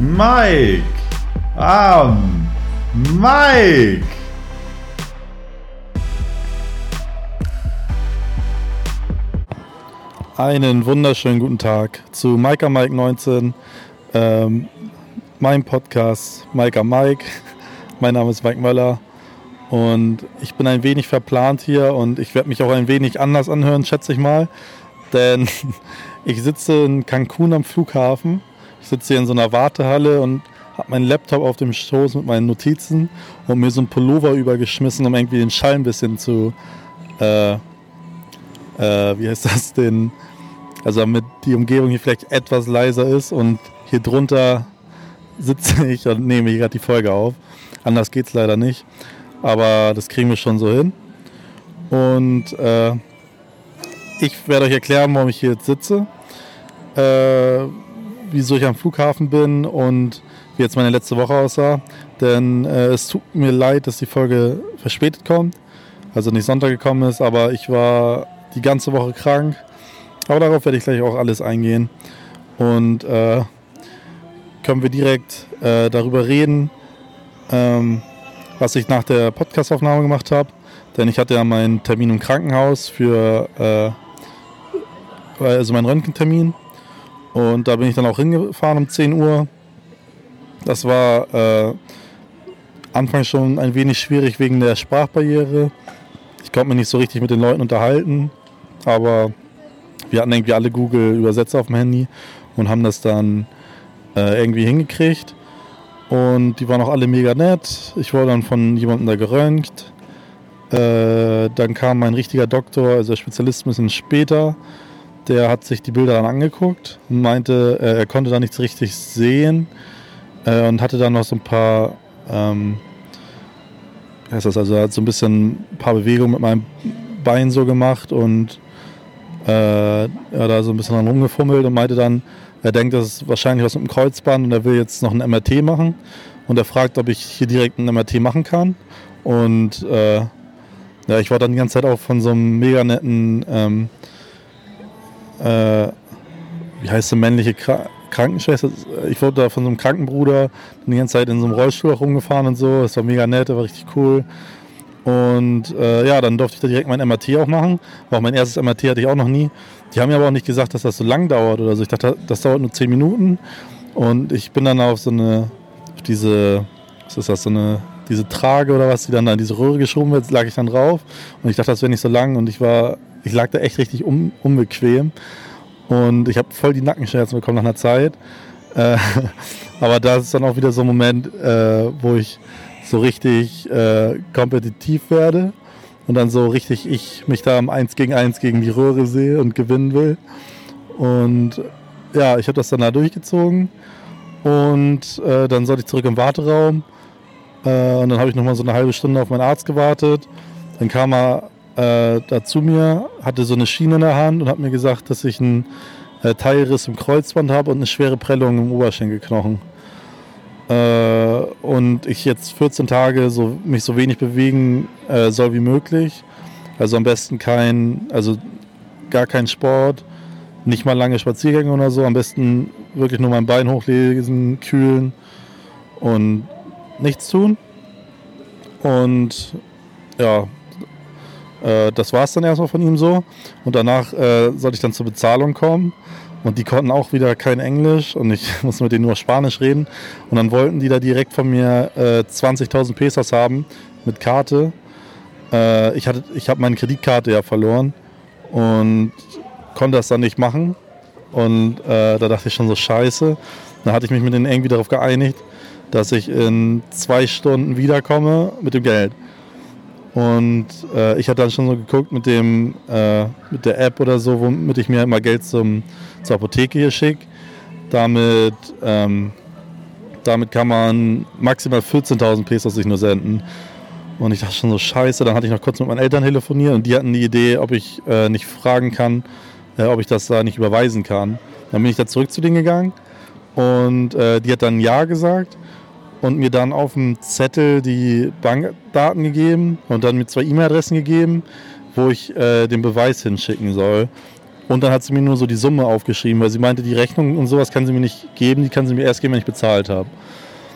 Mike. Ah, Mike. Einen wunderschönen guten Tag zu Mike Mike 19, ähm, mein Podcast Mike Mike. Mein Name ist Mike Möller und ich bin ein wenig verplant hier und ich werde mich auch ein wenig anders anhören, schätze ich mal. Denn ich sitze in Cancun am Flughafen. Ich sitze hier in so einer Wartehalle und habe meinen Laptop auf dem Schoß mit meinen Notizen und mir so ein Pullover übergeschmissen, um irgendwie den Schall ein bisschen zu, äh, äh, wie heißt das, den, also damit die Umgebung hier vielleicht etwas leiser ist und hier drunter sitze ich und nehme hier gerade die Folge auf. Anders geht es leider nicht, aber das kriegen wir schon so hin. Und äh, ich werde euch erklären, warum ich hier jetzt sitze, äh, wieso ich am Flughafen bin und wie jetzt meine letzte Woche aussah. Denn äh, es tut mir leid, dass die Folge verspätet kommt, also nicht Sonntag gekommen ist, aber ich war die ganze Woche krank. Aber darauf werde ich gleich auch alles eingehen. Und äh, können wir direkt äh, darüber reden, ähm, was ich nach der Podcastaufnahme gemacht habe. Denn ich hatte ja meinen Termin im Krankenhaus für äh, also meinen Röntgentermin. Und da bin ich dann auch hingefahren um 10 Uhr. Das war äh, anfangs schon ein wenig schwierig wegen der Sprachbarriere. Ich konnte mich nicht so richtig mit den Leuten unterhalten, aber wir hatten irgendwie alle Google Übersetzer auf dem Handy und haben das dann äh, irgendwie hingekriegt. Und die waren auch alle mega nett. Ich wurde dann von jemandem da geröntgt. Äh, dann kam mein richtiger Doktor, also der Spezialist ein bisschen später. Der hat sich die Bilder dann angeguckt und meinte, äh, er konnte da nichts richtig sehen äh, und hatte dann noch so ein paar, ähm, heißt das also, er hat so ein bisschen ein paar Bewegungen mit meinem Bein so gemacht und äh, er da so ein bisschen dran rumgefummelt und meinte dann, er denkt, das ist wahrscheinlich was mit dem Kreuzband und er will jetzt noch ein MRT machen. Und er fragt, ob ich hier direkt ein MRT machen kann. Und äh, ja, ich war dann die ganze Zeit auch von so einem mega netten, ähm, äh, wie heißt sie, männliche Kra Krankenschwester. Ich wurde da von so einem Krankenbruder die ganze Zeit in so einem Rollstuhl rumgefahren und so. Das war mega nett, das war richtig cool. Und äh, ja, dann durfte ich da direkt mein MRT auch machen. War auch mein erstes MRT hatte ich auch noch nie. Die haben mir aber auch nicht gesagt, dass das so lang dauert oder so. Ich dachte, das dauert nur 10 Minuten. Und ich bin dann auf so eine, auf diese, was ist das, so eine, diese Trage oder was, die dann da in diese Röhre geschoben wird, lag ich dann drauf. Und ich dachte, das wäre nicht so lang. Und ich war, ich lag da echt richtig un, unbequem. Und ich habe voll die Nackenschmerzen bekommen nach einer Zeit. Äh, aber da ist dann auch wieder so ein Moment, äh, wo ich so richtig äh, kompetitiv werde und dann so richtig ich mich da am 1 gegen 1 gegen die Röhre sehe und gewinnen will. Und ja, ich habe das dann da durchgezogen und äh, dann sollte ich zurück im Warteraum äh, und dann habe ich nochmal so eine halbe Stunde auf meinen Arzt gewartet. Dann kam er äh, da zu mir, hatte so eine Schiene in der Hand und hat mir gesagt, dass ich einen äh, Teilriss im Kreuzband habe und eine schwere Prellung im Oberschenkelknochen äh, und ich jetzt 14 Tage so, mich so wenig bewegen äh, soll wie möglich. Also am besten kein, also gar kein Sport, nicht mal lange Spaziergänge oder so. Am besten wirklich nur mein Bein hochlesen, kühlen und nichts tun. Und ja, äh, das war es dann erstmal von ihm so. Und danach äh, sollte ich dann zur Bezahlung kommen. Und die konnten auch wieder kein Englisch und ich musste mit denen nur Spanisch reden. Und dann wollten die da direkt von mir äh, 20.000 Pesos haben mit Karte. Äh, ich ich habe meine Kreditkarte ja verloren und konnte das dann nicht machen. Und äh, da dachte ich schon so scheiße. Dann hatte ich mich mit denen irgendwie darauf geeinigt, dass ich in zwei Stunden wiederkomme mit dem Geld. Und äh, ich hatte dann schon so geguckt mit dem äh, mit der App oder so, womit ich mir immer Geld zum zur Apotheke hier schicke. Damit, ähm, damit kann man maximal 14.000 Pesos sich nur senden. Und ich dachte schon so, scheiße, dann hatte ich noch kurz mit meinen Eltern telefoniert und die hatten die Idee, ob ich äh, nicht fragen kann, äh, ob ich das da nicht überweisen kann. Dann bin ich da zurück zu denen gegangen und äh, die hat dann Ja gesagt und mir dann auf dem Zettel die Bankdaten gegeben und dann mit zwei E-Mail-Adressen gegeben, wo ich äh, den Beweis hinschicken soll. Und dann hat sie mir nur so die Summe aufgeschrieben, weil sie meinte, die Rechnung und sowas kann sie mir nicht geben, die kann sie mir erst geben, wenn ich bezahlt habe.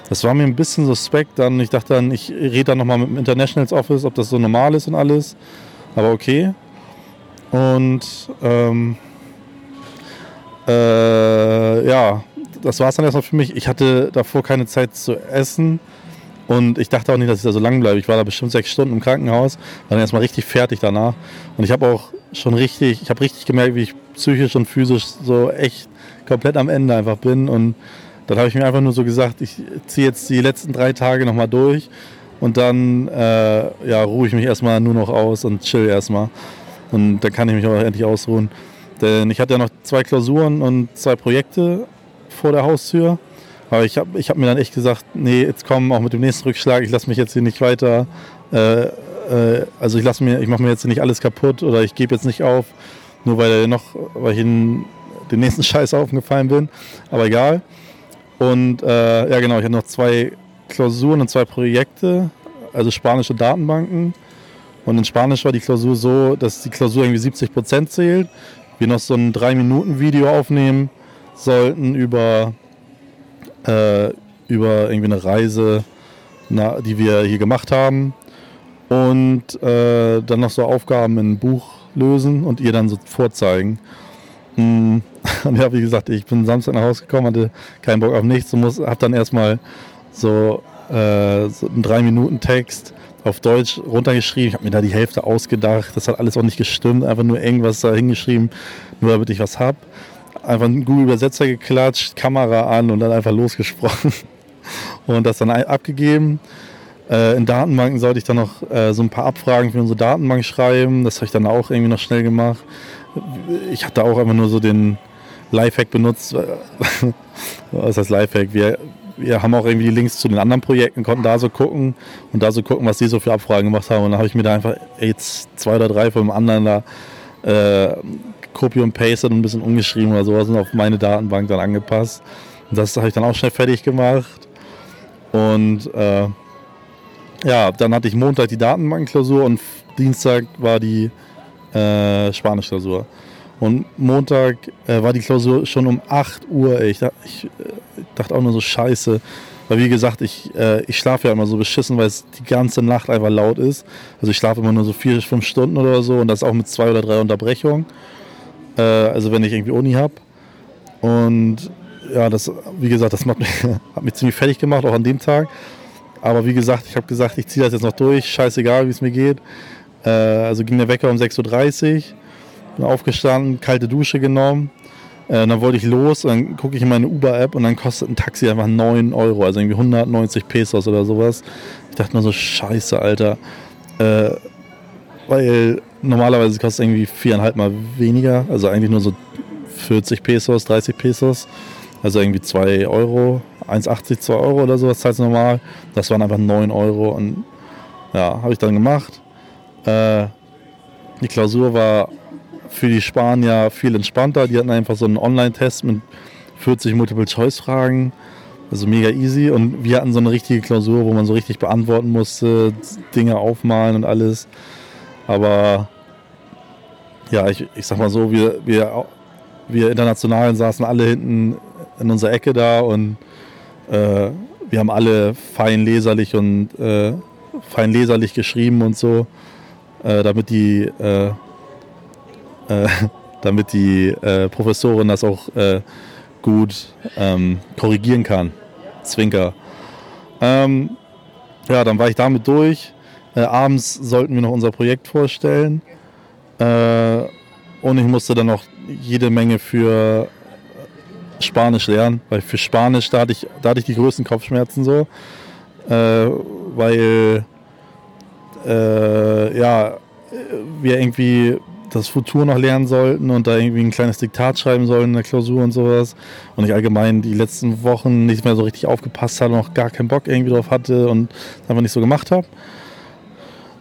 Das war mir ein bisschen suspekt dann. Ich dachte dann, ich rede dann nochmal mit dem Internationals Office, ob das so normal ist und alles. Aber okay. Und ähm, äh, ja, das war es dann erstmal für mich. Ich hatte davor keine Zeit zu essen. Und ich dachte auch nicht, dass ich da so lang bleibe. Ich war da bestimmt sechs Stunden im Krankenhaus, war dann erstmal richtig fertig danach. Und ich habe auch schon richtig, ich habe richtig gemerkt, wie ich psychisch und physisch so echt komplett am Ende einfach bin. Und dann habe ich mir einfach nur so gesagt, ich ziehe jetzt die letzten drei Tage nochmal durch und dann äh, ja, ruhe ich mich erstmal nur noch aus und chill erstmal. Und dann kann ich mich auch endlich ausruhen. Denn ich hatte ja noch zwei Klausuren und zwei Projekte vor der Haustür. Aber ich habe ich hab mir dann echt gesagt, nee, jetzt komm auch mit dem nächsten Rückschlag, ich lasse mich jetzt hier nicht weiter, äh, äh, also ich lasse mir, ich mache mir jetzt nicht alles kaputt oder ich gebe jetzt nicht auf, nur weil noch, weil ich in den nächsten Scheiß aufgefallen bin. Aber egal. Und äh, ja, genau, ich hatte noch zwei Klausuren und zwei Projekte, also spanische Datenbanken. Und in Spanisch war die Klausur so, dass die Klausur irgendwie 70 Prozent zählt. Wir noch so ein 3-Minuten-Video aufnehmen sollten über, äh, über irgendwie eine Reise, na, die wir hier gemacht haben. Und äh, dann noch so Aufgaben in ein Buch lösen und ihr dann so vorzeigen. Hm. Und ja, wie gesagt, ich bin Samstag nach Hause gekommen, hatte keinen Bock auf nichts und muss, hab dann erstmal so, äh, so einen 3-Minuten-Text auf Deutsch runtergeschrieben. Ich habe mir da die Hälfte ausgedacht. Das hat alles auch nicht gestimmt. Einfach nur irgendwas da hingeschrieben, nur damit ich was hab. Einfach einen Google-Übersetzer geklatscht, Kamera an und dann einfach losgesprochen. Und das dann abgegeben. Äh, in Datenbanken sollte ich dann noch äh, so ein paar Abfragen für unsere Datenbank schreiben. Das habe ich dann auch irgendwie noch schnell gemacht. Ich hatte auch einfach nur so den, Lifehack benutzt. Was heißt Lifehack? Wir, wir haben auch irgendwie die Links zu den anderen Projekten, konnten da so gucken und da so gucken, was die so für Abfragen gemacht haben. Und dann habe ich mir da einfach jetzt zwei oder drei von dem anderen da äh, copy und pasted und ein bisschen umgeschrieben oder sowas und auf meine Datenbank dann angepasst. Und das habe ich dann auch schnell fertig gemacht. Und äh, ja, dann hatte ich Montag die Datenbankklausur und Dienstag war die äh, Spanischklausur. Und Montag äh, war die Klausur schon um 8 Uhr. Ich, dachte, ich, äh, dachte auch nur so scheiße. Weil wie gesagt, ich, äh, ich schlafe ja immer so beschissen, weil es die ganze Nacht einfach laut ist. Also ich schlafe immer nur so vier, fünf Stunden oder so und das auch mit zwei oder drei Unterbrechungen. Äh, also wenn ich irgendwie Uni habe. Und ja, das, wie gesagt, das macht mich, hat mich ziemlich fertig gemacht, auch an dem Tag. Aber wie gesagt, ich habe gesagt, ich ziehe das jetzt noch durch, scheißegal, wie es mir geht. Äh, also ging der Wecker um 6.30 Uhr bin aufgestanden, kalte Dusche genommen. Äh, dann wollte ich los, dann gucke ich in meine Uber-App und dann kostet ein Taxi einfach 9 Euro, also irgendwie 190 Pesos oder sowas. Ich dachte mir so, scheiße, Alter. Äh, weil normalerweise kostet es irgendwie viereinhalb Mal weniger, also eigentlich nur so 40 Pesos, 30 Pesos. Also irgendwie 2 Euro, 1,80, 2 Euro oder sowas zahlst normal. Das waren einfach 9 Euro und ja, habe ich dann gemacht. Äh, die Klausur war für die Spanier viel entspannter. Die hatten einfach so einen Online-Test mit 40 Multiple-Choice-Fragen. Also mega easy. Und wir hatten so eine richtige Klausur, wo man so richtig beantworten musste, Dinge aufmalen und alles. Aber ja, ich, ich sag mal so, wir, wir, wir Internationalen saßen alle hinten in unserer Ecke da und äh, wir haben alle fein leserlich und äh, fein leserlich geschrieben und so, äh, damit die äh, äh, damit die äh, Professorin das auch gut ähm, korrigieren kann. Zwinker. Ähm, ja, dann war ich damit durch. Abends sollten wir noch unser Projekt vorstellen. Äh, und ich musste dann noch jede Menge für Spanisch lernen, weil für Spanisch da hatte ich, da hatte ich die größten Kopfschmerzen so, äh, weil ja wir irgendwie das Futur noch lernen sollten und da irgendwie ein kleines Diktat schreiben sollen in der Klausur und sowas. Und ich allgemein die letzten Wochen nicht mehr so richtig aufgepasst habe, noch gar keinen Bock irgendwie drauf hatte und einfach nicht so gemacht habe.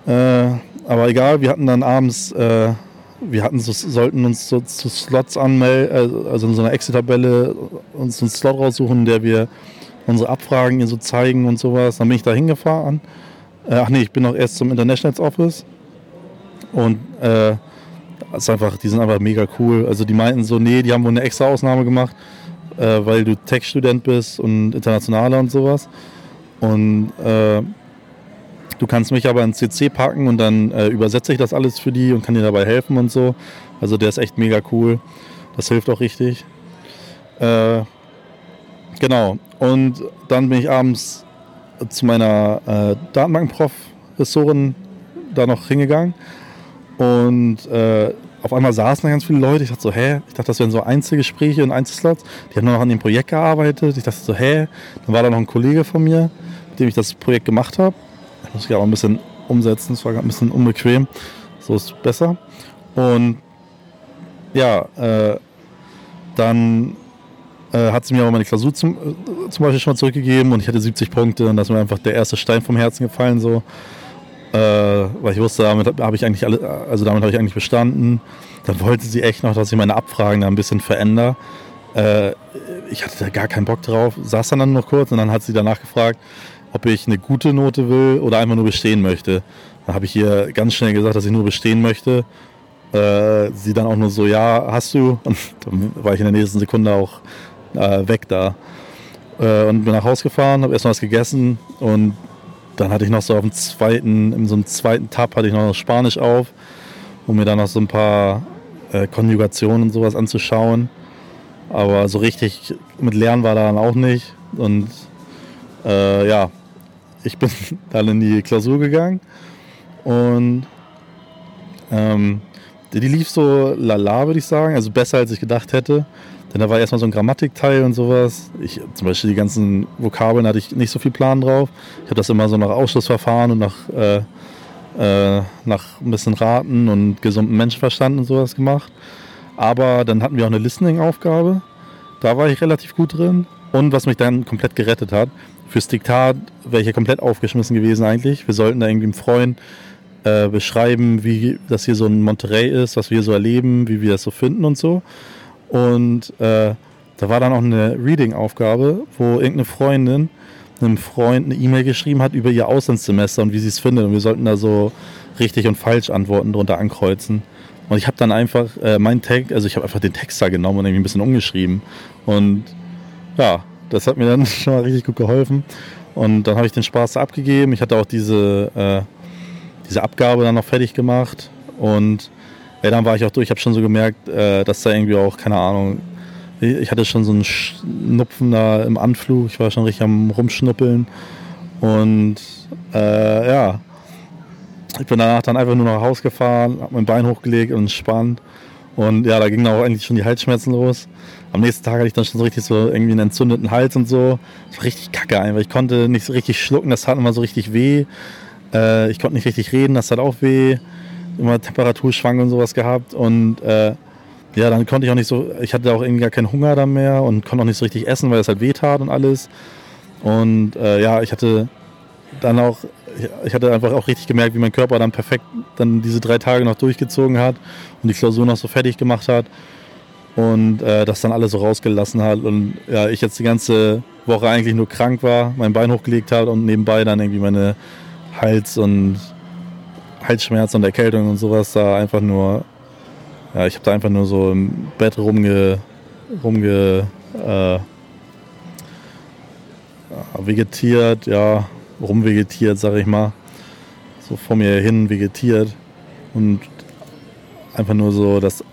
Äh, aber egal, wir hatten dann abends, äh, wir hatten so, sollten uns so zu Slots anmelden, äh, also in so einer Excel-Tabelle uns einen Slot raussuchen, in der wir unsere Abfragen hier so zeigen und sowas. Dann bin ich da hingefahren. Äh, ach nee, ich bin noch erst zum Internationals Office und äh, ist einfach, die sind einfach mega cool. Also die meinten so, nee, die haben wohl eine extra Ausnahme gemacht, äh, weil du Tech-Student bist und internationaler und sowas. Und äh, du kannst mich aber ins CC packen und dann äh, übersetze ich das alles für die und kann dir dabei helfen und so. Also der ist echt mega cool. Das hilft auch richtig. Äh, genau. Und dann bin ich abends zu meiner äh, Datenbank-Professorin da noch hingegangen. Und äh, auf einmal saßen da ganz viele Leute. Ich dachte so, hä? Ich dachte, das wären so Einzelgespräche und Einzelslots. Die haben nur noch an dem Projekt gearbeitet. Ich dachte so, hä? Dann war da noch ein Kollege von mir, mit dem ich das Projekt gemacht habe. Ich muss ich aber ein bisschen umsetzen. Es war ein bisschen unbequem. So ist es besser. Und ja, äh, dann äh, hat sie mir aber meine Klausur zum, äh, zum Beispiel schon mal zurückgegeben und ich hatte 70 Punkte und das ist mir einfach der erste Stein vom Herzen gefallen so. Äh, weil ich wusste, damit habe ich eigentlich alle, also damit habe ich eigentlich bestanden. Dann wollte sie echt noch, dass ich meine Abfragen da ein bisschen verändere. Äh, ich hatte da gar keinen Bock drauf, saß dann, dann noch kurz und dann hat sie danach gefragt, ob ich eine gute Note will oder einfach nur bestehen möchte. Dann habe ich ihr ganz schnell gesagt, dass ich nur bestehen möchte. Äh, sie dann auch nur so, ja, hast du? Und dann war ich in der nächsten Sekunde auch äh, weg da. Äh, und bin nach Hause gefahren, habe erstmal was gegessen und dann hatte ich noch so auf dem zweiten, in so einem zweiten Tab hatte ich noch Spanisch auf, um mir dann noch so ein paar äh, Konjugationen und sowas anzuschauen. Aber so richtig mit Lernen war da dann auch nicht. Und äh, ja, ich bin dann in die Klausur gegangen und ähm, die, die lief so lala, würde ich sagen, also besser als ich gedacht hätte. Denn da war erstmal so ein Grammatikteil und sowas. Ich, zum Beispiel die ganzen Vokabeln hatte ich nicht so viel Plan drauf. Ich habe das immer so nach Ausschlussverfahren und nach, äh, äh, nach ein bisschen Raten und gesundem Menschenverstand und sowas gemacht. Aber dann hatten wir auch eine Listening-Aufgabe. Da war ich relativ gut drin. Und was mich dann komplett gerettet hat, fürs Diktat wäre ich ja komplett aufgeschmissen gewesen eigentlich. Wir sollten da irgendwie einem Freund äh, beschreiben, wie das hier so ein Monterey ist, was wir so erleben, wie wir das so finden und so. Und äh, da war dann auch eine Reading-Aufgabe, wo irgendeine Freundin einem Freund eine E-Mail geschrieben hat über ihr Auslandssemester und wie sie es findet. Und wir sollten da so richtig und falsch Antworten drunter ankreuzen. Und ich habe dann einfach äh, meinen Text, also ich habe einfach den Text da genommen und irgendwie ein bisschen umgeschrieben. Und ja, das hat mir dann schon mal richtig gut geholfen. Und dann habe ich den Spaß abgegeben. Ich hatte auch diese, äh, diese Abgabe dann noch fertig gemacht. Und ja, dann war ich auch durch. Ich habe schon so gemerkt, äh, dass da irgendwie auch, keine Ahnung, ich hatte schon so einen Schnupfen da im Anflug. Ich war schon richtig am Rumschnuppeln. Und äh, ja, ich bin danach dann einfach nur nach Haus gefahren, habe mein Bein hochgelegt und entspannt. Und ja, da gingen auch eigentlich schon die Halsschmerzen los. Am nächsten Tag hatte ich dann schon so richtig so irgendwie einen entzündeten Hals und so. Das war richtig kacke einfach. Ich konnte nicht so richtig schlucken, das tat immer so richtig weh. Äh, ich konnte nicht richtig reden, das tat auch weh immer Temperaturschwankungen und sowas gehabt und äh, ja, dann konnte ich auch nicht so, ich hatte auch irgendwie gar keinen Hunger dann mehr und konnte auch nicht so richtig essen, weil es halt weh tat und alles. Und äh, ja, ich hatte dann auch, ich hatte einfach auch richtig gemerkt, wie mein Körper dann perfekt dann diese drei Tage noch durchgezogen hat und die Klausur noch so fertig gemacht hat und äh, das dann alles so rausgelassen hat und ja, ich jetzt die ganze Woche eigentlich nur krank war, mein Bein hochgelegt habe und nebenbei dann irgendwie meine Hals- und Halsschmerzen und Erkältung und sowas da einfach nur, ja, ich habe da einfach nur so im Bett rumge, rumge, äh, vegetiert, ja, rumvegetiert, sag ich mal. So vor mir hin vegetiert und einfach nur so das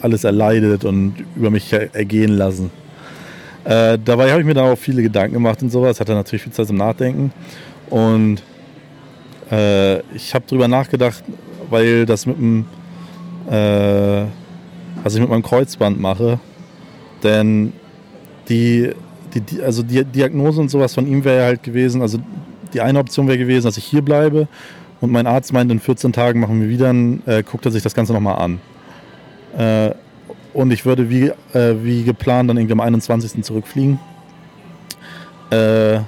alles erleidet und über mich ergehen lassen. Äh, dabei habe ich mir dann auch viele Gedanken gemacht und sowas, hatte natürlich viel Zeit zum Nachdenken und äh, ich habe drüber nachgedacht, weil das mit dem, äh, was ich mit meinem Kreuzband mache, denn die, die, also die Diagnose und sowas von ihm wäre halt gewesen, also die eine Option wäre gewesen, dass ich hier bleibe und mein Arzt meint, in 14 Tagen machen wir wieder, äh, guckt er sich das Ganze nochmal an. Äh, und ich würde wie, äh, wie geplant dann irgendwie am 21. zurückfliegen. Äh,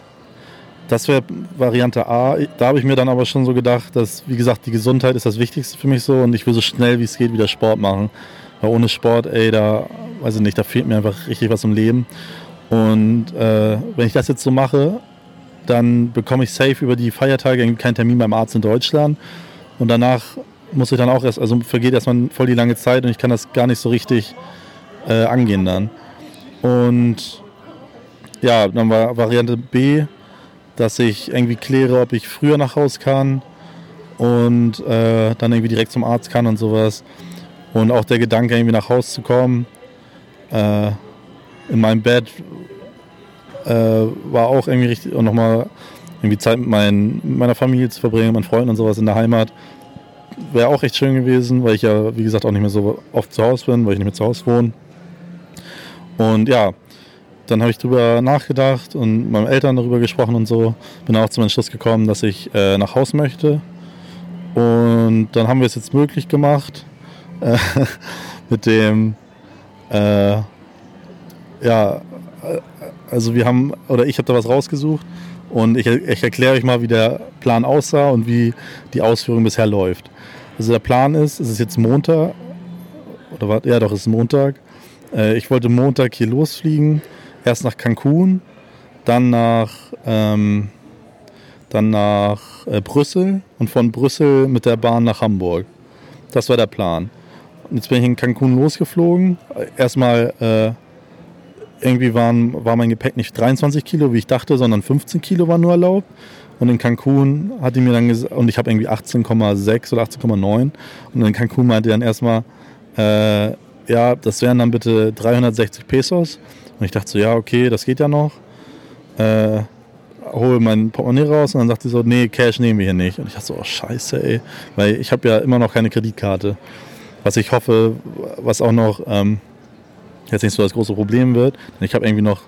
das wäre Variante A. Da habe ich mir dann aber schon so gedacht, dass, wie gesagt, die Gesundheit ist das Wichtigste für mich so und ich will so schnell wie es geht wieder Sport machen. Weil ohne Sport, ey, da, weiß ich nicht, da fehlt mir einfach richtig was im Leben. Und äh, wenn ich das jetzt so mache, dann bekomme ich safe über die Feiertage keinen Termin beim Arzt in Deutschland. Und danach muss ich dann auch erst, also vergeht erstmal voll die lange Zeit und ich kann das gar nicht so richtig äh, angehen dann. Und ja, dann war Variante B, dass ich irgendwie kläre, ob ich früher nach Hause kann und äh, dann irgendwie direkt zum Arzt kann und sowas. Und auch der Gedanke, irgendwie nach Hause zu kommen, äh, in meinem Bett, äh, war auch irgendwie richtig und nochmal irgendwie Zeit mit, mein, mit meiner Familie zu verbringen, meinen Freunden und sowas in der Heimat. Wäre auch echt schön gewesen, weil ich ja, wie gesagt, auch nicht mehr so oft zu Hause bin, weil ich nicht mehr zu Hause wohne. Und ja, dann habe ich darüber nachgedacht und mit meinen Eltern darüber gesprochen und so. Bin auch zum Entschluss gekommen, dass ich äh, nach Hause möchte. Und dann haben wir es jetzt möglich gemacht äh, mit dem, äh, ja, also wir haben, oder ich habe da was rausgesucht und ich, ich erkläre euch mal, wie der Plan aussah und wie die Ausführung bisher läuft. Also der Plan ist, es ist jetzt Montag, oder was? Ja, doch, es ist Montag. Äh, ich wollte Montag hier losfliegen erst nach Cancun, dann nach, ähm, dann nach äh, Brüssel und von Brüssel mit der Bahn nach Hamburg. Das war der Plan. Und jetzt bin ich in Cancun losgeflogen. Erstmal äh, irgendwie waren, war mein Gepäck nicht 23 Kilo, wie ich dachte, sondern 15 Kilo war nur erlaubt. Und in Cancun hat die mir dann gesagt, und ich habe irgendwie 18,6 oder 18,9. Und in Cancun meinte dann erstmal, äh, ja, das wären dann bitte 360 Pesos. Und ich dachte so, ja, okay, das geht ja noch. Äh, hole mein Portemonnaie raus und dann sagt sie so, nee, Cash nehmen wir hier nicht. Und ich dachte so, oh scheiße, ey. Weil ich habe ja immer noch keine Kreditkarte. Was ich hoffe, was auch noch ähm, jetzt nicht so das große Problem wird. Ich habe irgendwie noch,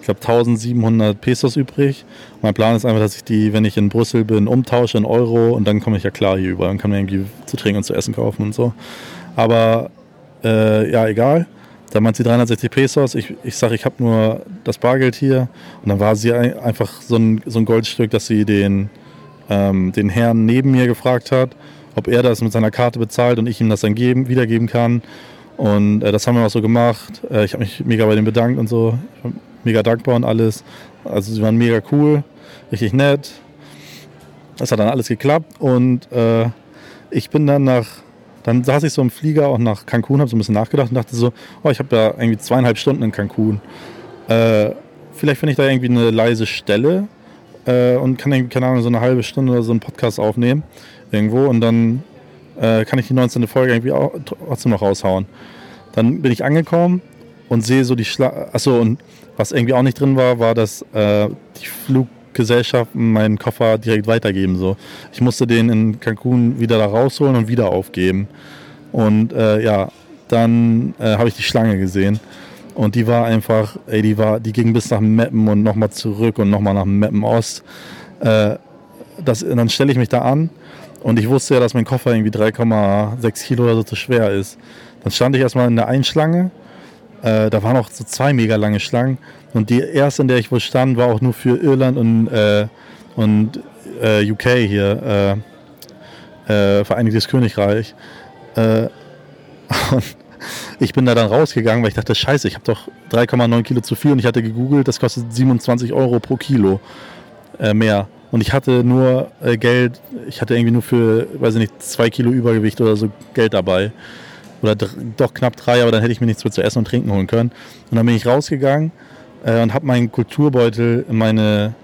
ich glaube, 1700 Pesos übrig. Mein Plan ist einfach, dass ich die, wenn ich in Brüssel bin, umtausche in Euro und dann komme ich ja klar hier über und kann mir irgendwie zu trinken und zu essen kaufen und so. Aber äh, ja, egal. Da meint sie 360 Pesos. Ich, ich sage, ich habe nur das Bargeld hier. Und dann war sie einfach so ein, so ein Goldstück, dass sie den, ähm, den Herrn neben mir gefragt hat, ob er das mit seiner Karte bezahlt und ich ihm das dann geben, wiedergeben kann. Und äh, das haben wir auch so gemacht. Äh, ich habe mich mega bei denen bedankt und so. mega dankbar und alles. Also sie waren mega cool, richtig nett. Das hat dann alles geklappt. Und äh, ich bin dann nach dann saß ich so im Flieger auch nach Cancun, habe so ein bisschen nachgedacht und dachte so, oh, ich habe ja irgendwie zweieinhalb Stunden in Cancun. Äh, vielleicht finde ich da irgendwie eine leise Stelle äh, und kann irgendwie, keine Ahnung, so eine halbe Stunde oder so einen Podcast aufnehmen irgendwo und dann äh, kann ich die 19. Folge irgendwie auch, trotzdem noch raushauen. Dann bin ich angekommen und sehe so die Schla Achso, und was irgendwie auch nicht drin war, war, dass äh, die Flug Gesellschaften meinen Koffer direkt weitergeben. So. Ich musste den in Cancun wieder da rausholen und wieder aufgeben. Und äh, ja, dann äh, habe ich die Schlange gesehen. Und die war einfach, ey, die war, die ging bis nach Meppen und nochmal zurück und nochmal nach Meppen Ost. Äh, das, dann stelle ich mich da an und ich wusste ja, dass mein Koffer irgendwie 3,6 Kilo oder so zu schwer ist. Dann stand ich erstmal in der Einschlange. Äh, da waren auch so zwei mega lange Schlangen. Und die erste, in der ich wohl stand, war auch nur für Irland und, äh, und äh, UK hier, äh, äh, Vereinigtes Königreich. Äh, und ich bin da dann rausgegangen, weil ich dachte, scheiße, ich habe doch 3,9 Kilo zu viel und ich hatte gegoogelt, das kostet 27 Euro pro Kilo mehr. Und ich hatte nur Geld, ich hatte irgendwie nur für, weiß ich nicht, zwei Kilo Übergewicht oder so Geld dabei. Oder doch knapp drei, aber dann hätte ich mir nichts mehr zu essen und trinken holen können. Und dann bin ich rausgegangen äh, und habe meinen Kulturbeutel in, meine,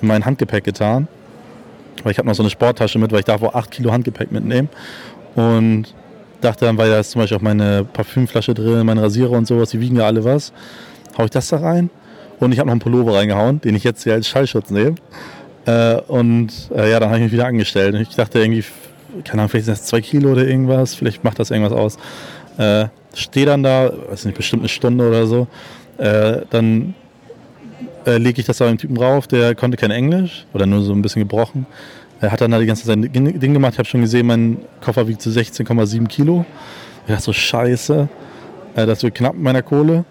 in mein Handgepäck getan. Weil ich habe noch so eine Sporttasche mit, weil ich darf auch 8 Kilo Handgepäck mitnehmen. Und dachte dann, weil da ist zum Beispiel auch meine Parfümflasche drin, meine Rasierer und sowas, die wiegen ja alle was. Hau ich das da rein? Und ich habe noch einen Pullover reingehauen, den ich jetzt hier als Schallschutz nehme. Äh, und äh, ja, dann habe ich mich wieder angestellt. Ich dachte irgendwie, keine Ahnung, vielleicht sind das zwei Kilo oder irgendwas, vielleicht macht das irgendwas aus. Äh, stehe dann da, weiß nicht, bestimmt eine Stunde oder so. Äh, dann äh, lege ich das bei dem Typen drauf, der konnte kein Englisch oder nur so ein bisschen gebrochen. Er hat dann da die ganze Zeit ein Ding gemacht. Ich habe schon gesehen, mein Koffer wiegt zu so 16,7 Kilo. Ich dachte so, scheiße, äh, das wird knapp mit meiner Kohle.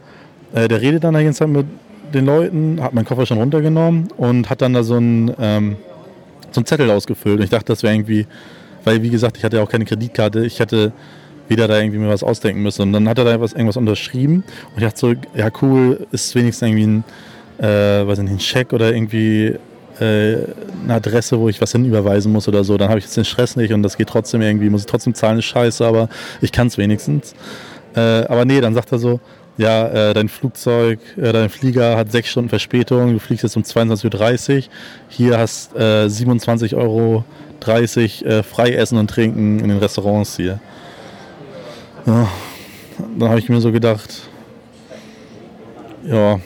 Der redet dann die ganze Zeit mit den Leuten, hat meinen Koffer schon runtergenommen und hat dann da so einen, ähm, so einen Zettel ausgefüllt. Und ich dachte, das wäre irgendwie, weil wie gesagt, ich hatte ja auch keine Kreditkarte. Ich hatte wieder da irgendwie mir was ausdenken müssen. Und dann hat er da was, irgendwas unterschrieben und ich dachte so, ja cool, ist wenigstens irgendwie ein, äh, weiß nicht, ein Scheck oder irgendwie äh, eine Adresse, wo ich was hinüberweisen muss oder so, dann habe ich jetzt den Stress nicht und das geht trotzdem irgendwie, muss ich trotzdem zahlen, ist scheiße, aber ich kann es wenigstens. Äh, aber nee, dann sagt er so, ja, äh, dein Flugzeug, äh, dein Flieger hat sechs Stunden Verspätung, du fliegst jetzt um 22.30 Uhr, hier hast äh, 27,30 Euro äh, frei essen und trinken in den Restaurants hier. Ja, dann habe ich mir so gedacht, ja,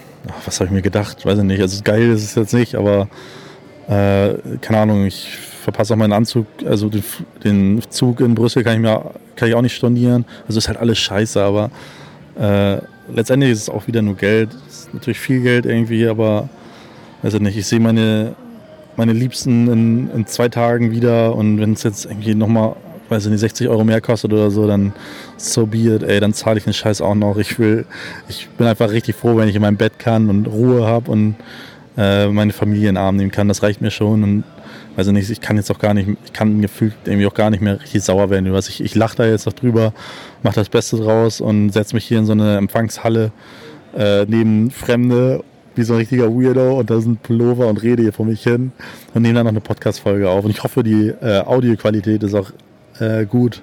was habe ich mir gedacht? Weiß ich nicht. Also geil ist es jetzt nicht, aber äh, keine Ahnung, ich verpasse auch meinen Anzug, also den, den, Zug in Brüssel kann ich mir kann ich auch nicht stornieren. Also ist halt alles scheiße, aber äh, letztendlich ist es auch wieder nur Geld. Es ist natürlich viel Geld irgendwie, aber weiß ich nicht, ich sehe meine, meine Liebsten in, in zwei Tagen wieder und wenn es jetzt irgendwie nochmal weiß ich nicht, 60 Euro mehr kostet oder so, dann so be it, ey, dann zahle ich den Scheiß auch noch. Ich will, ich bin einfach richtig froh, wenn ich in meinem Bett kann und Ruhe habe und äh, meine Familie in den Arm nehmen kann. Das reicht mir schon und weiß ich nicht, ich kann jetzt auch gar nicht, ich kann gefühlt irgendwie auch gar nicht mehr richtig sauer werden über. Ich, ich lache da jetzt noch drüber, mache das Beste draus und setze mich hier in so eine Empfangshalle äh, neben Fremde wie so ein richtiger Weirdo und da sind Pullover und rede hier vor mich hin und nehme dann noch eine Podcast-Folge auf. Und ich hoffe, die äh, Audioqualität ist auch äh, gut.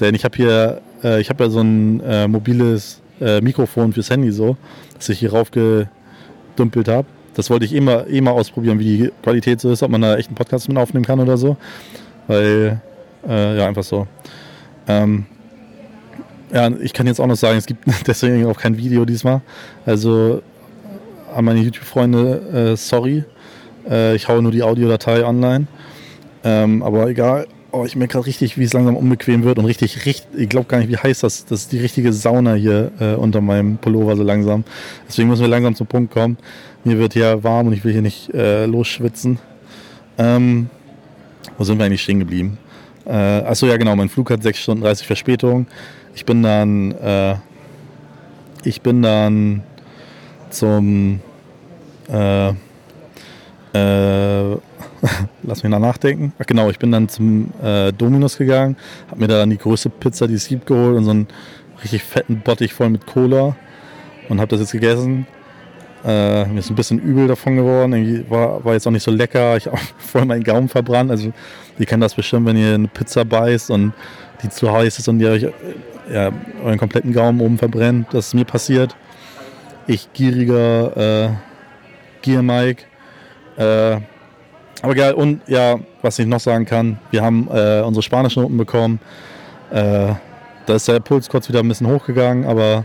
Denn ich habe hier, äh, ich habe ja so ein äh, mobiles äh, Mikrofon fürs Handy so, das ich hier raufgedümpelt habe. Das wollte ich immer, mal ausprobieren, wie die Qualität so ist, ob man da echt einen Podcast mit aufnehmen kann oder so. Weil, äh, ja, einfach so. Ähm, ja, ich kann jetzt auch noch sagen, es gibt deswegen auch kein Video diesmal. Also an meine YouTube-Freunde, äh, sorry. Äh, ich haue nur die Audiodatei online. Ähm, aber egal. Oh, ich merke gerade richtig, wie es langsam unbequem wird und richtig, richtig ich glaube gar nicht, wie heiß das Das ist die richtige Sauna hier äh, unter meinem Pullover so langsam. Deswegen müssen wir langsam zum Punkt kommen. Mir wird hier warm und ich will hier nicht äh, losschwitzen. Ähm, wo sind wir eigentlich stehen geblieben? Äh, achso, ja genau, mein Flug hat 6 Stunden 30 Verspätung. Ich bin dann, äh, ich bin dann zum, äh, äh, lass mich mal nachdenken. Ach genau, ich bin dann zum äh, Dominus gegangen, habe mir da dann die größte Pizza, die es gibt, geholt und so einen richtig fetten Bottich voll mit Cola und habe das jetzt gegessen. Äh, mir ist ein bisschen übel davon geworden. War, war jetzt auch nicht so lecker. Ich habe voll meinen Gaumen verbrannt. Also, ihr kennt das bestimmt, wenn ihr eine Pizza beißt und die zu heiß ist und ihr euch ja, euren kompletten Gaumen oben verbrennt. Das ist mir passiert. Ich gieriger äh, Gier Mike. Äh, aber geil, und ja, was ich noch sagen kann, wir haben äh, unsere spanischen Noten bekommen. Äh, da ist der Puls kurz wieder ein bisschen hochgegangen, aber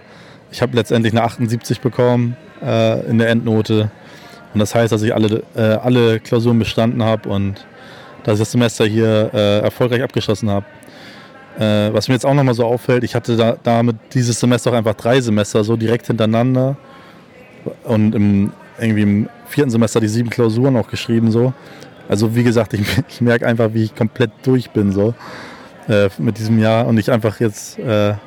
ich habe letztendlich eine 78 bekommen äh, in der Endnote. Und das heißt, dass ich alle, äh, alle Klausuren bestanden habe und dass ich das Semester hier äh, erfolgreich abgeschlossen habe. Äh, was mir jetzt auch nochmal so auffällt, ich hatte da, damit dieses Semester auch einfach drei Semester so direkt hintereinander. Und im, irgendwie im vierten Semester die sieben Klausuren auch geschrieben so. Also wie gesagt, ich, ich merke einfach, wie ich komplett durch bin so äh, mit diesem Jahr und ich einfach jetzt äh, mal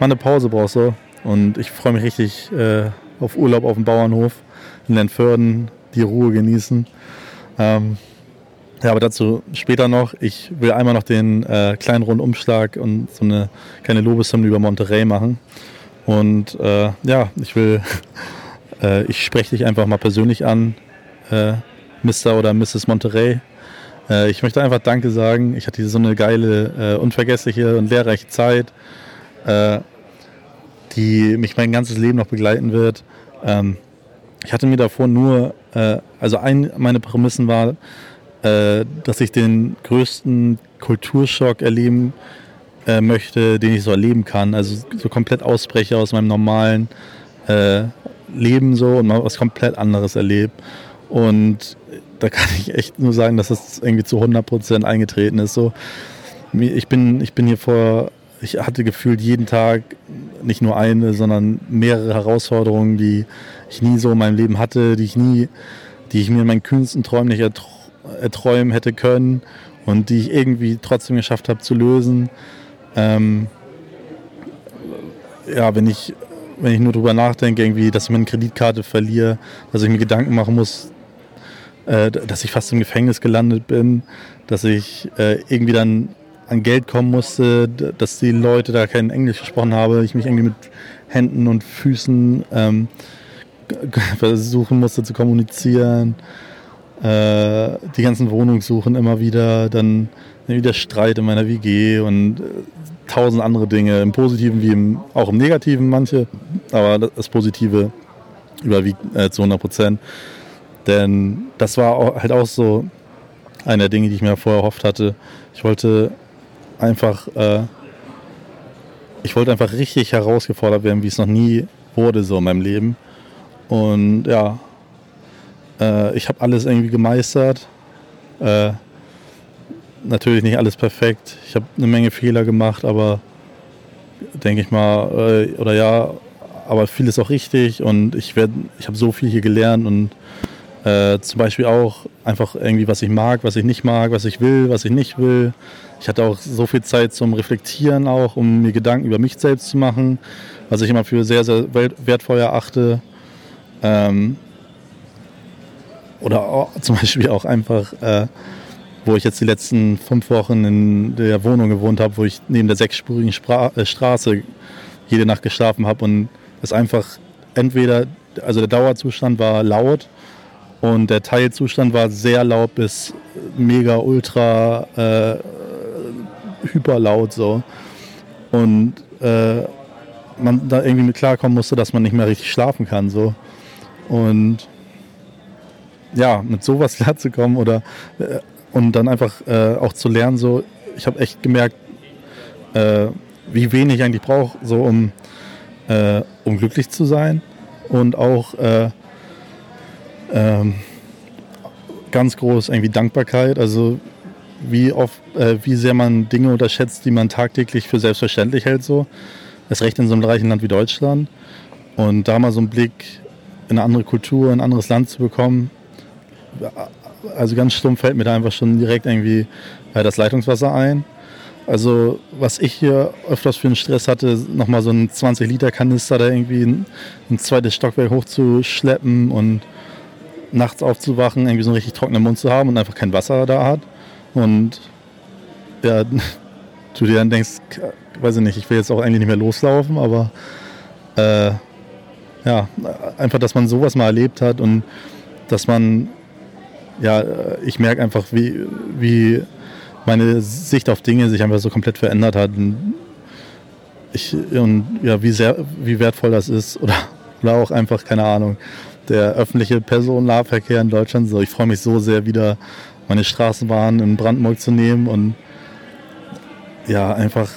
eine Pause brauche so. Und ich freue mich richtig äh, auf Urlaub auf dem Bauernhof in den Förden, die Ruhe genießen. Ähm, ja, aber dazu später noch. Ich will einmal noch den äh, kleinen Rundumschlag und so eine kleine Lobeshymne über Monterey machen. Und äh, ja, ich will äh, ich spreche dich einfach mal persönlich an, äh, Mr. oder Mrs. Monterey. Äh, ich möchte einfach Danke sagen. Ich hatte so eine geile, äh, unvergessliche und lehrreiche Zeit, die mich mein ganzes Leben noch begleiten wird. Ähm, ich hatte mir davor nur, äh, also ein meine Prämissen war, dass ich den größten Kulturschock erleben möchte, den ich so erleben kann. Also so komplett ausbreche aus meinem normalen äh, Leben so und mal was komplett anderes erlebt. Und da kann ich echt nur sagen, dass das irgendwie zu 100% eingetreten ist. So, ich bin, ich bin hier vor, ich hatte gefühlt jeden Tag nicht nur eine, sondern mehrere Herausforderungen, die ich nie so in meinem Leben hatte, die ich nie, die ich mir in meinen kühnsten Träumen nicht erträumen hätte können und die ich irgendwie trotzdem geschafft habe zu lösen. Ähm, ja, wenn ich wenn ich nur drüber nachdenke, irgendwie, dass ich meine Kreditkarte verliere, dass ich mir Gedanken machen muss, äh, dass ich fast im Gefängnis gelandet bin, dass ich äh, irgendwie dann an Geld kommen musste, dass die Leute da kein Englisch gesprochen haben, ich mich irgendwie mit Händen und Füßen ähm, versuchen musste zu kommunizieren. äh, die ganzen Wohnungssuchen immer wieder, dann wieder Streit in meiner WG und äh, tausend andere Dinge, im Positiven wie im, auch im Negativen manche, aber das Positive überwiegt äh, zu 100 Prozent. Denn das war auch, halt auch so eine der Dinge, die ich mir vorher erhofft hatte. Ich wollte einfach, äh, ich wollte einfach richtig herausgefordert werden, wie es noch nie wurde so in meinem Leben. Und ja, äh, ich habe alles irgendwie gemeistert. Äh, natürlich nicht alles perfekt. Ich habe eine Menge Fehler gemacht, aber denke ich mal, äh, oder ja, aber vieles auch richtig und ich ich habe so viel hier gelernt und äh, zum Beispiel auch einfach irgendwie, was ich mag, was ich nicht mag, was ich will, was ich nicht will. Ich hatte auch so viel Zeit zum Reflektieren auch, um mir Gedanken über mich selbst zu machen, was ich immer für sehr, sehr wertvoll erachte. Ähm, oder auch, zum Beispiel auch einfach, äh, wo ich jetzt die letzten fünf Wochen in der Wohnung gewohnt habe, wo ich neben der sechsspurigen Spra äh, Straße jede Nacht geschlafen habe und es einfach entweder, also der Dauerzustand war laut und der Teilzustand war sehr laut bis mega ultra äh, hyper laut so. Und äh, man da irgendwie mit klarkommen musste, dass man nicht mehr richtig schlafen kann. So. Und ja, mit sowas klarzukommen oder äh, und dann einfach äh, auch zu lernen, so, ich habe echt gemerkt, äh, wie wenig ich eigentlich brauche, so um, äh, um glücklich zu sein und auch äh, ähm, ganz groß irgendwie Dankbarkeit, also wie oft, äh, wie sehr man Dinge unterschätzt, die man tagtäglich für selbstverständlich hält, so. Das Recht in so einem reichen Land wie Deutschland. Und da mal so einen Blick in eine andere Kultur, in ein anderes Land zu bekommen, also ganz stumpf fällt mir da einfach schon direkt irgendwie äh, das Leitungswasser ein. Also was ich hier öfters für einen Stress hatte, nochmal so einen 20-Liter-Kanister da irgendwie ein, ein, zweites Stockwerk hochzuschleppen und nachts aufzuwachen, irgendwie so einen richtig trockenen Mund zu haben und einfach kein Wasser da hat. Und ja, du dir dann denkst, weiß ich nicht, ich will jetzt auch eigentlich nicht mehr loslaufen, aber äh, ja, einfach, dass man sowas mal erlebt hat und dass man ja, ich merke einfach, wie, wie meine Sicht auf Dinge sich einfach so komplett verändert hat. Und, ich, und ja, wie, sehr, wie wertvoll das ist oder, oder auch einfach, keine Ahnung, der öffentliche Personennahverkehr in Deutschland. So, ich freue mich so sehr, wieder meine Straßenbahn in Brandenburg zu nehmen und ja, einfach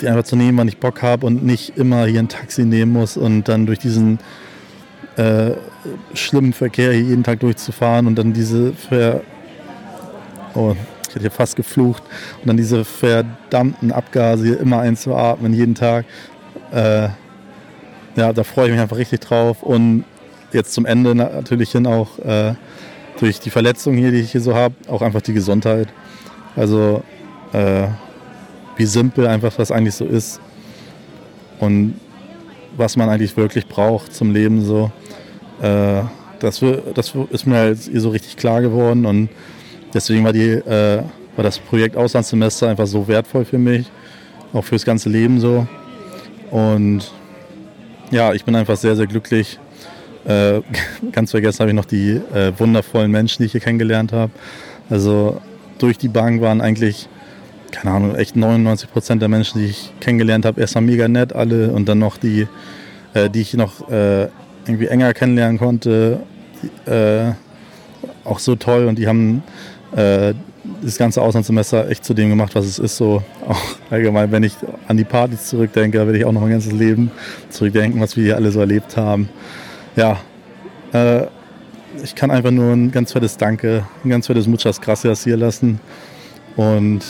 die einfach zu nehmen, wann ich Bock habe und nicht immer hier ein Taxi nehmen muss und dann durch diesen äh, schlimmen Verkehr hier jeden Tag durchzufahren und dann diese Ver oh, ich hätte hier fast geflucht und dann diese verdammten Abgase hier immer einzuatmen jeden Tag. Äh, ja, da freue ich mich einfach richtig drauf und jetzt zum Ende natürlich hin auch äh, durch die Verletzungen hier, die ich hier so habe, auch einfach die Gesundheit. Also äh, wie simpel einfach das eigentlich so ist und was man eigentlich wirklich braucht zum Leben so. Äh, das, das, ist mir halt so richtig klar geworden und deswegen war, die, äh, war das Projekt Auslandssemester einfach so wertvoll für mich, auch fürs ganze Leben so. Und ja, ich bin einfach sehr, sehr glücklich. Äh, ganz vergessen habe ich noch die äh, wundervollen Menschen, die ich hier kennengelernt habe. Also durch die Bank waren eigentlich, keine Ahnung, echt 99 Prozent der Menschen, die ich kennengelernt habe, erstmal mega nett alle und dann noch die, äh, die ich noch äh, irgendwie enger kennenlernen konnte, äh, auch so toll und die haben das ganze Auslandssemester echt zu dem gemacht, was es ist. So auch allgemein, wenn ich an die Partys zurückdenke, werde ich auch noch mein ganzes Leben zurückdenken, was wir hier alle so erlebt haben. Ja, äh, ich kann einfach nur ein ganz fettes Danke, ein ganz fettes Muchas Gracias hier lassen. Und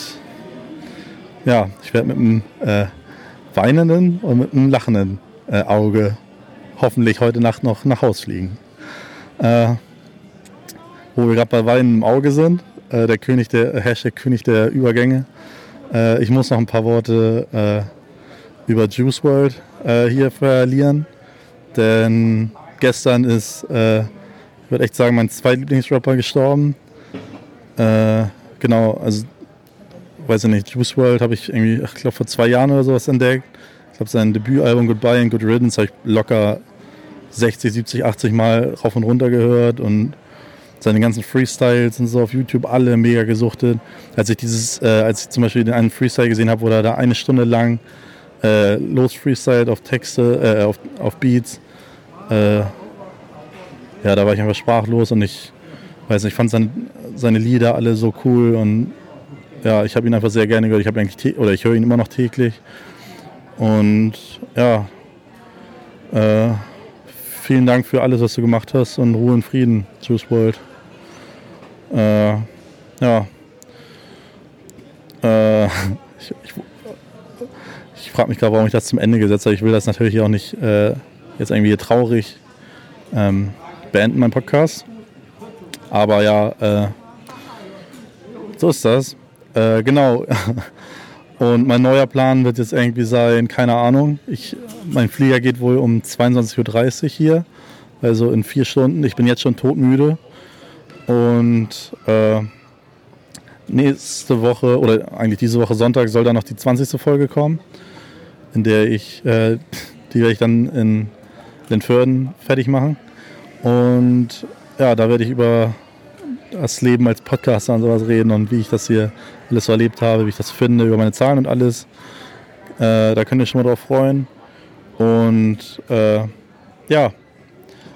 ja, ich werde mit einem äh, weinenden und mit einem lachenden äh, Auge hoffentlich heute Nacht noch nach Haus fliegen. Äh, wo wir gerade bei Weinen im Auge sind, äh, der König der Hashtag König der Übergänge. Äh, ich muss noch ein paar Worte äh, über Juice World äh, hier verlieren, denn gestern ist, äh, ich würde echt sagen, mein zweitlieblingsrapper gestorben. genau, also weiß ich nicht, Juice World habe ich irgendwie, ich glaube vor zwei Jahren oder sowas entdeckt. Ich glaube, sein Debütalbum Goodbye and Good Riddance habe ich locker 60, 70, 80 Mal rauf und runter gehört und seine ganzen Freestyles und so auf YouTube alle mega gesuchtet. Als ich dieses, äh, als ich zum Beispiel den einen Freestyle gesehen habe, wo er da eine Stunde lang äh, los freestylt auf Texte, äh, auf, auf Beats, äh, ja, da war ich einfach sprachlos und ich weiß nicht, ich fand seine, seine Lieder alle so cool und ja, ich habe ihn einfach sehr gerne gehört. Ich habe eigentlich oder ich höre ihn immer noch täglich und ja, äh, vielen Dank für alles, was du gemacht hast und Ruhe und Frieden, Juice World. Äh, ja. Äh, ich, ich, ich frage mich gerade, warum ich das zum Ende gesetzt habe. Ich will das natürlich auch nicht äh, jetzt irgendwie traurig ähm, beenden, mein Podcast. Aber ja, äh, so ist das. Äh, genau. Und mein neuer Plan wird jetzt irgendwie sein, keine Ahnung. Ich, mein Flieger geht wohl um 22.30 Uhr hier, also in vier Stunden. Ich bin jetzt schon todmüde. Und äh, nächste Woche oder eigentlich diese Woche Sonntag soll dann noch die 20. Folge kommen, in der ich, äh, die werde ich dann in den Förden fertig machen. Und ja, da werde ich über das Leben als Podcaster und sowas reden und wie ich das hier alles so erlebt habe, wie ich das finde, über meine Zahlen und alles. Äh, da könnt ihr schon mal drauf freuen. Und äh, ja,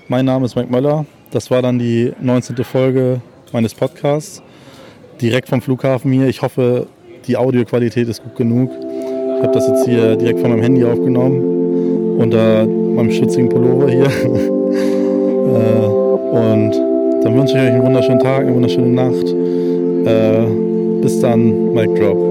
mein Name ist Mike Möller. Das war dann die 19. Folge meines Podcasts. Direkt vom Flughafen hier. Ich hoffe, die Audioqualität ist gut genug. Ich habe das jetzt hier direkt von meinem Handy aufgenommen. Unter meinem schützigen Pullover hier. äh, und dann wünsche ich euch einen wunderschönen Tag, eine wunderschöne Nacht. Äh, bis dann, Mic Drop.